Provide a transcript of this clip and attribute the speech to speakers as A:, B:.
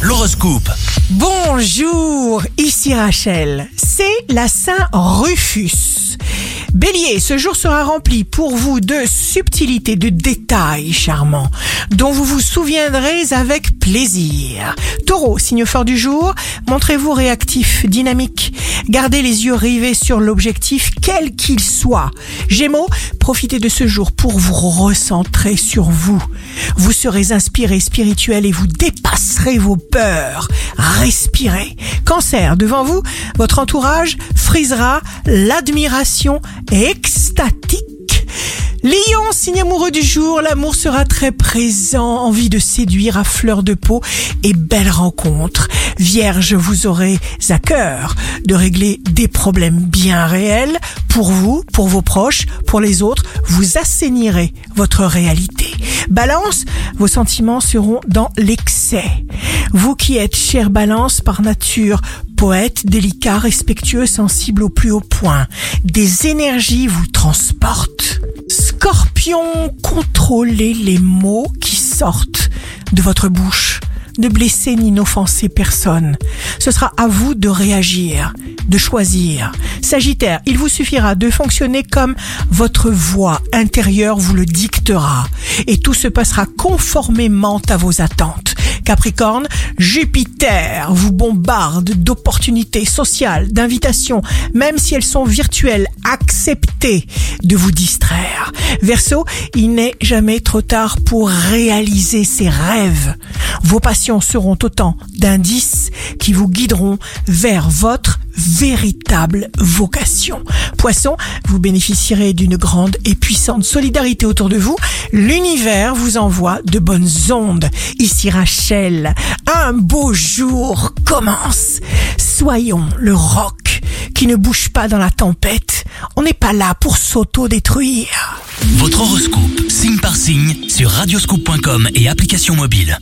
A: L'horoscope.
B: Bonjour, ici Rachel. C'est la Saint Rufus. Bélier, ce jour sera rempli pour vous de subtilités, de détails charmants, dont vous vous souviendrez avec plaisir. Taureau, signe fort du jour, montrez-vous réactif, dynamique. Gardez les yeux rivés sur l'objectif, quel qu'il soit. Gémeaux, profitez de ce jour pour vous recentrer sur vous. Vous serez inspiré, spirituel et vous dépasserez vos peurs. Respirez. Cancer, devant vous, votre entourage frisera l'admiration extatique. Lion, signe amoureux du jour, l'amour sera très présent, envie de séduire à fleur de peau et belle rencontre. Vierge, vous aurez à cœur de régler des problèmes bien réels pour vous, pour vos proches, pour les autres. Vous assainirez votre réalité. Balance, vos sentiments seront dans l'excès. Vous qui êtes cher Balance par nature, poète, délicat, respectueux, sensible au plus haut point, des énergies vous transportent. Scorpion, contrôlez les mots qui sortent de votre bouche. Ne blessez ni n'offensez personne. Ce sera à vous de réagir, de choisir. Sagittaire, il vous suffira de fonctionner comme votre voix intérieure vous le dictera. Et tout se passera conformément à vos attentes. Capricorne, Jupiter vous bombarde d'opportunités sociales, d'invitations, même si elles sont virtuelles. Acceptez de vous distraire. Verseau, il n'est jamais trop tard pour réaliser ses rêves. Vos passions seront autant d'indices qui vous guideront vers votre véritable vocation. Poisson, vous bénéficierez d'une grande et puissante solidarité autour de vous. L'univers vous envoie de bonnes ondes. Ici Rachel, un beau jour commence. Soyons le roc qui ne bouge pas dans la tempête. On n'est pas là pour s'auto-détruire.
A: Votre horoscope, signe par signe, sur radioscoop.com et application mobile.